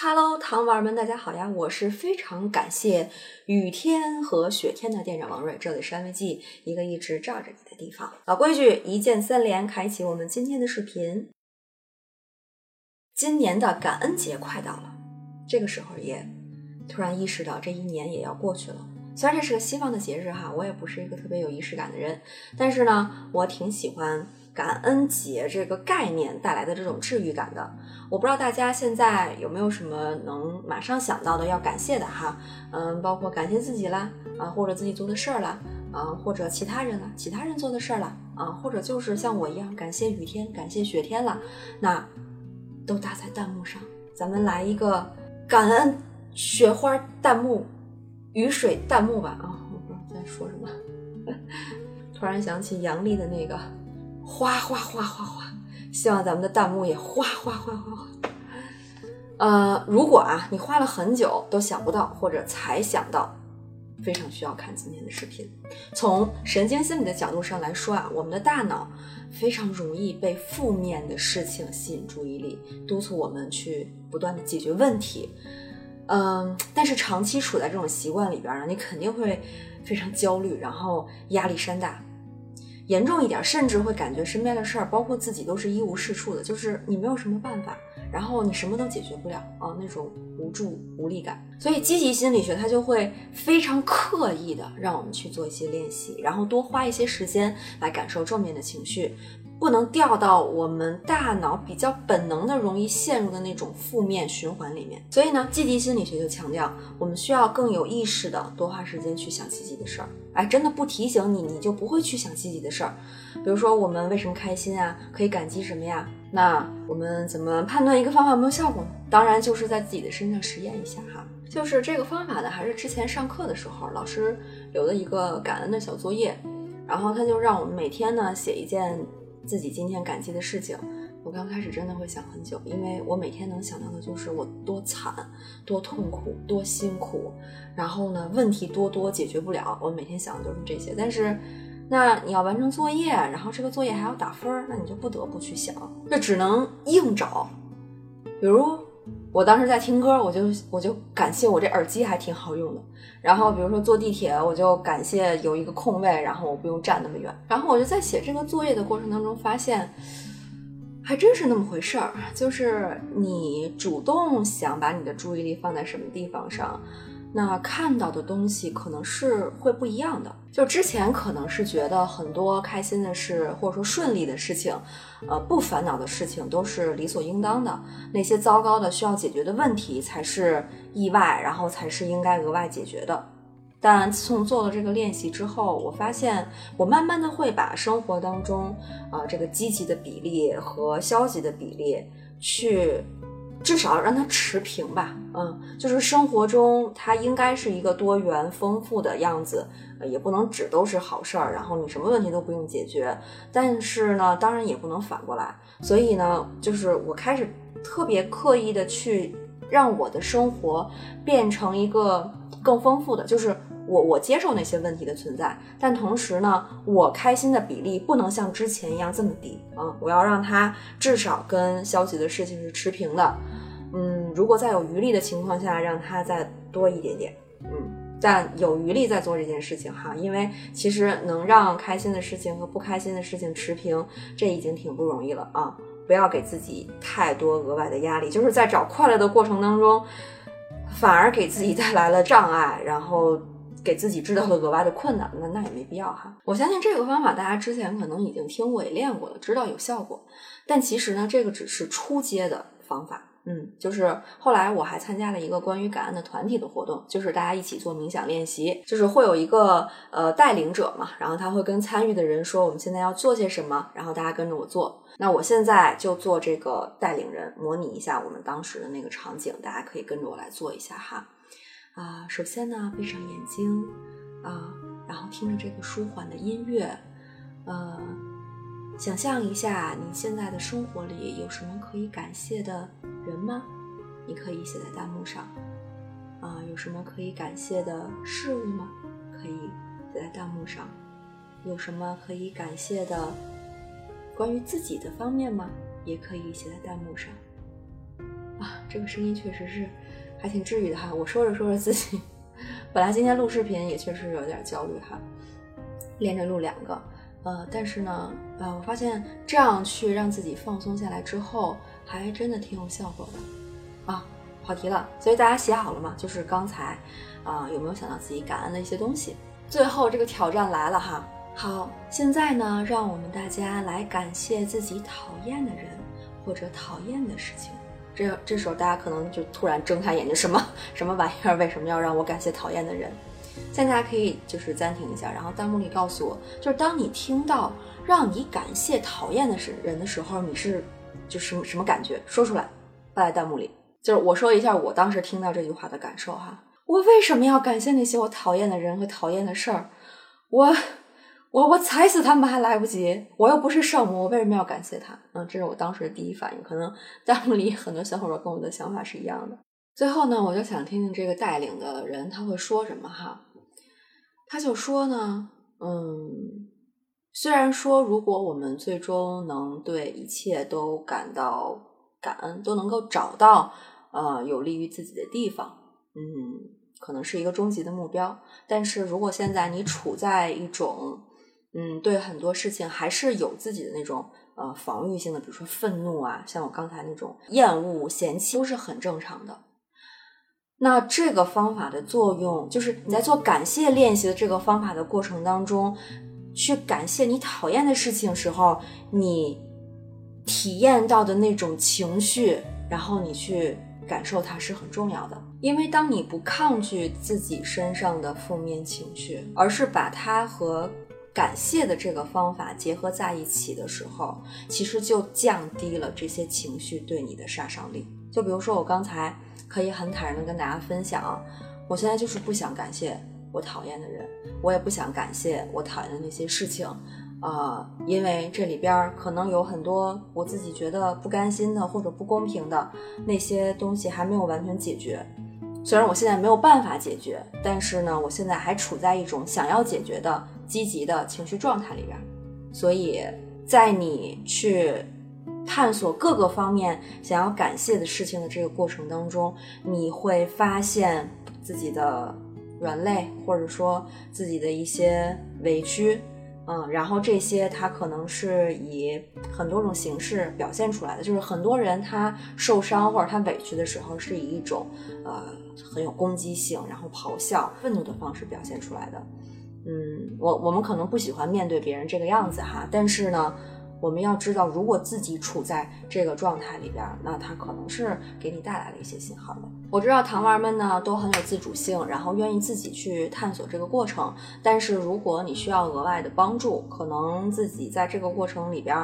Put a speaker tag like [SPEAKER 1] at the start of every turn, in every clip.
[SPEAKER 1] Hello，糖丸们，大家好呀！我是非常感谢雨天和雪天的店长王瑞，这里是安慰剂，一个一直罩着你的地方。老规矩，一键三连，开启我们今天的视频。今年的感恩节快到了，这个时候也突然意识到这一年也要过去了。虽然这是个西方的节日哈，我也不是一个特别有仪式感的人，但是呢，我挺喜欢感恩节这个概念带来的这种治愈感的。我不知道大家现在有没有什么能马上想到的要感谢的哈，嗯，包括感谢自己啦，啊，或者自己做的事儿啦，啊，或者其他人啦，其他人做的事儿啦，啊，或者就是像我一样感谢雨天，感谢雪天了，那都打在弹幕上，咱们来一个感恩雪花弹幕。雨水弹幕吧啊！我不知道在说什么，突然想起杨笠的那个哗哗哗哗哗，希望咱们的弹幕也哗哗哗哗哗。呃，如果啊你花了很久都想不到，或者才想到，非常需要看今天的视频。从神经心理的角度上来说啊，我们的大脑非常容易被负面的事情吸引注意力，督促我们去不断的解决问题。嗯，但是长期处在这种习惯里边呢，你肯定会非常焦虑，然后压力山大。严重一点，甚至会感觉身边的事儿，包括自己，都是一无是处的，就是你没有什么办法，然后你什么都解决不了啊，那种无助无力感。所以积极心理学它就会非常刻意的让我们去做一些练习，然后多花一些时间来感受正面的情绪。不能掉到我们大脑比较本能的、容易陷入的那种负面循环里面。所以呢，积极心理学就强调，我们需要更有意识的多花时间去想积极的事儿。哎，真的不提醒你，你就不会去想积极的事儿。比如说，我们为什么开心啊？可以感激什么呀？那我们怎么判断一个方法有没有效果呢？当然就是在自己的身上实验一下哈。就是这个方法呢，还是之前上课的时候老师留的一个感恩的小作业，然后他就让我们每天呢写一件。自己今天感激的事情，我刚开始真的会想很久，因为我每天能想到的就是我多惨、多痛苦、多辛苦，然后呢问题多多解决不了，我每天想的就是这些。但是，那你要完成作业，然后这个作业还要打分，那你就不得不去想，那只能硬找，比如。我当时在听歌，我就我就感谢我这耳机还挺好用的。然后比如说坐地铁，我就感谢有一个空位，然后我不用站那么远。然后我就在写这个作业的过程当中发现，还真是那么回事儿，就是你主动想把你的注意力放在什么地方上。那看到的东西可能是会不一样的。就之前可能是觉得很多开心的事，或者说顺利的事情，呃，不烦恼的事情都是理所应当的。那些糟糕的需要解决的问题才是意外，然后才是应该额外解决的。但自从做了这个练习之后，我发现我慢慢的会把生活当中啊这个积极的比例和消极的比例去。至少让它持平吧，嗯，就是生活中它应该是一个多元丰富的样子，也不能只都是好事儿，然后你什么问题都不用解决。但是呢，当然也不能反过来。所以呢，就是我开始特别刻意的去让我的生活变成一个更丰富的，就是我我接受那些问题的存在，但同时呢，我开心的比例不能像之前一样这么低啊，我要让它至少跟消极的事情是持平的。嗯，如果在有余力的情况下，让他再多一点点，嗯，但有余力再做这件事情哈，因为其实能让开心的事情和不开心的事情持平，这已经挺不容易了啊！不要给自己太多额外的压力，就是在找快乐的过程当中，反而给自己带来了障碍，然后给自己制造了额外的困难，那那也没必要哈。我相信这个方法大家之前可能已经听过也练过了，知道有效果，但其实呢，这个只是初阶的方法。嗯，就是后来我还参加了一个关于感恩的团体的活动，就是大家一起做冥想练习，就是会有一个呃带领者嘛，然后他会跟参与的人说我们现在要做些什么，然后大家跟着我做。那我现在就做这个带领人，模拟一下我们当时的那个场景，大家可以跟着我来做一下哈。啊，首先呢，闭上眼睛啊，然后听着这个舒缓的音乐，呃。想象一下，你现在的生活里有什么可以感谢的人吗？你可以写在弹幕上。啊，有什么可以感谢的事物吗？可以写在弹幕上。有什么可以感谢的关于自己的方面吗？也可以写在弹幕上。啊。这个声音确实是还挺治愈的哈。我说着说着自己，本来今天录视频也确实有点焦虑哈，连着录两个，呃，但是呢，呃，我发现这样去让自己放松下来之后，还真的挺有效果的啊。跑题了，所以大家写好了吗？就是刚才啊，有没有想到自己感恩的一些东西？最后这个挑战来了哈。好，现在呢，让我们大家来感谢自己讨厌的人或者讨厌的事情。这这时候大家可能就突然睁开眼睛，什么什么玩意儿？为什么要让我感谢讨厌的人？现在大家可以就是暂停一下，然后弹幕里告诉我，就是当你听到让你感谢讨厌的是人的时候，你是就什么什么感觉？说出来，发在弹幕里。就是我说一下我当时听到这句话的感受哈。我为什么要感谢那些我讨厌的人和讨厌的事儿？我。我我踩死他们还来不及，我又不是圣母，我为什么要感谢他？嗯，这是我当时的第一反应。可能弹幕里很多小伙伴跟我的想法是一样的。最后呢，我就想听听这个带领的人他会说什么哈。他就说呢，嗯，虽然说如果我们最终能对一切都感到感恩，都能够找到呃有利于自己的地方，嗯，可能是一个终极的目标。但是如果现在你处在一种嗯，对很多事情还是有自己的那种呃防御性的，比如说愤怒啊，像我刚才那种厌恶、嫌弃，都是很正常的。那这个方法的作用，就是你在做感谢练习的这个方法的过程当中，去感谢你讨厌的事情时候，你体验到的那种情绪，然后你去感受它是很重要的。因为当你不抗拒自己身上的负面情绪，而是把它和感谢的这个方法结合在一起的时候，其实就降低了这些情绪对你的杀伤力。就比如说，我刚才可以很坦然的跟大家分享，我现在就是不想感谢我讨厌的人，我也不想感谢我讨厌的那些事情，啊，因为这里边可能有很多我自己觉得不甘心的或者不公平的那些东西还没有完全解决。虽然我现在没有办法解决，但是呢，我现在还处在一种想要解决的。积极的情绪状态里边，所以在你去探索各个方面想要感谢的事情的这个过程当中，你会发现自己的软肋，或者说自己的一些委屈，嗯，然后这些它可能是以很多种形式表现出来的。就是很多人他受伤或者他委屈的时候，是以一种呃很有攻击性，然后咆哮、愤怒的方式表现出来的。嗯，我我们可能不喜欢面对别人这个样子哈，但是呢，我们要知道，如果自己处在这个状态里边，那它可能是给你带来了一些信号的。我知道糖娃们呢都很有自主性，然后愿意自己去探索这个过程，但是如果你需要额外的帮助，可能自己在这个过程里边。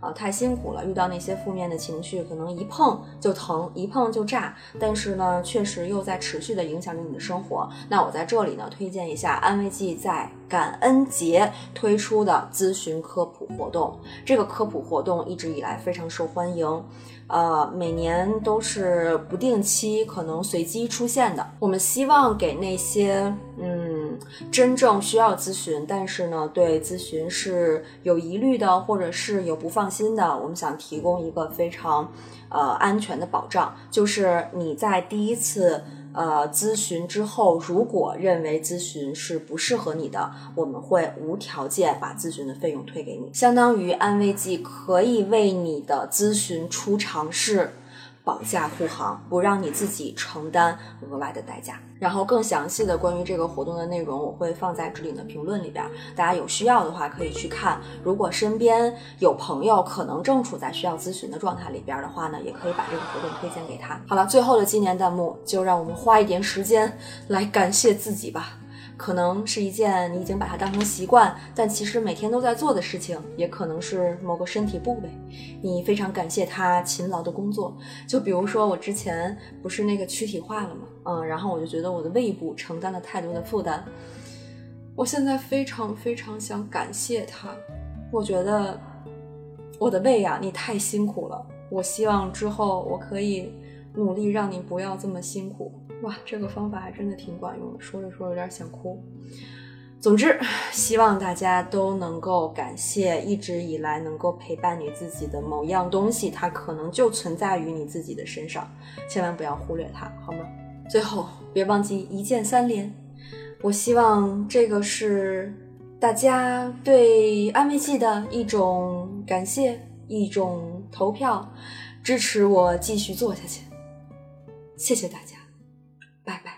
[SPEAKER 1] 啊，太辛苦了，遇到那些负面的情绪，可能一碰就疼，一碰就炸。但是呢，确实又在持续的影响着你的生活。那我在这里呢，推荐一下安慰剂在感恩节推出的咨询科普活动。这个科普活动一直以来非常受欢迎。呃，每年都是不定期，可能随机出现的。我们希望给那些嗯真正需要咨询，但是呢对咨询是有疑虑的，或者是有不放心的，我们想提供一个非常呃安全的保障，就是你在第一次。呃，咨询之后，如果认为咨询是不适合你的，我们会无条件把咨询的费用退给你，相当于安慰剂可以为你的咨询出尝试。保驾护航，不让你自己承担额外的代价。然后更详细的关于这个活动的内容，我会放在置顶的评论里边，大家有需要的话可以去看。如果身边有朋友可能正处在需要咨询的状态里边的话呢，也可以把这个活动推荐给他。好了，最后的纪念弹幕，就让我们花一点时间来感谢自己吧。可能是一件你已经把它当成习惯，但其实每天都在做的事情，也可能是某个身体部位，你非常感谢他勤劳的工作。就比如说我之前不是那个躯体化了吗？嗯，然后我就觉得我的胃部承担了太多的负担，我现在非常非常想感谢他。我觉得我的胃呀，你太辛苦了。我希望之后我可以努力让你不要这么辛苦。哇，这个方法还真的挺管用的，说着说着有点想哭。总之，希望大家都能够感谢一直以来能够陪伴你自己的某样东西，它可能就存在于你自己的身上，千万不要忽略它，好吗？最后，别忘记一键三连。我希望这个是大家对安慰剂的一种感谢，一种投票，支持我继续做下去。谢谢大家，拜拜。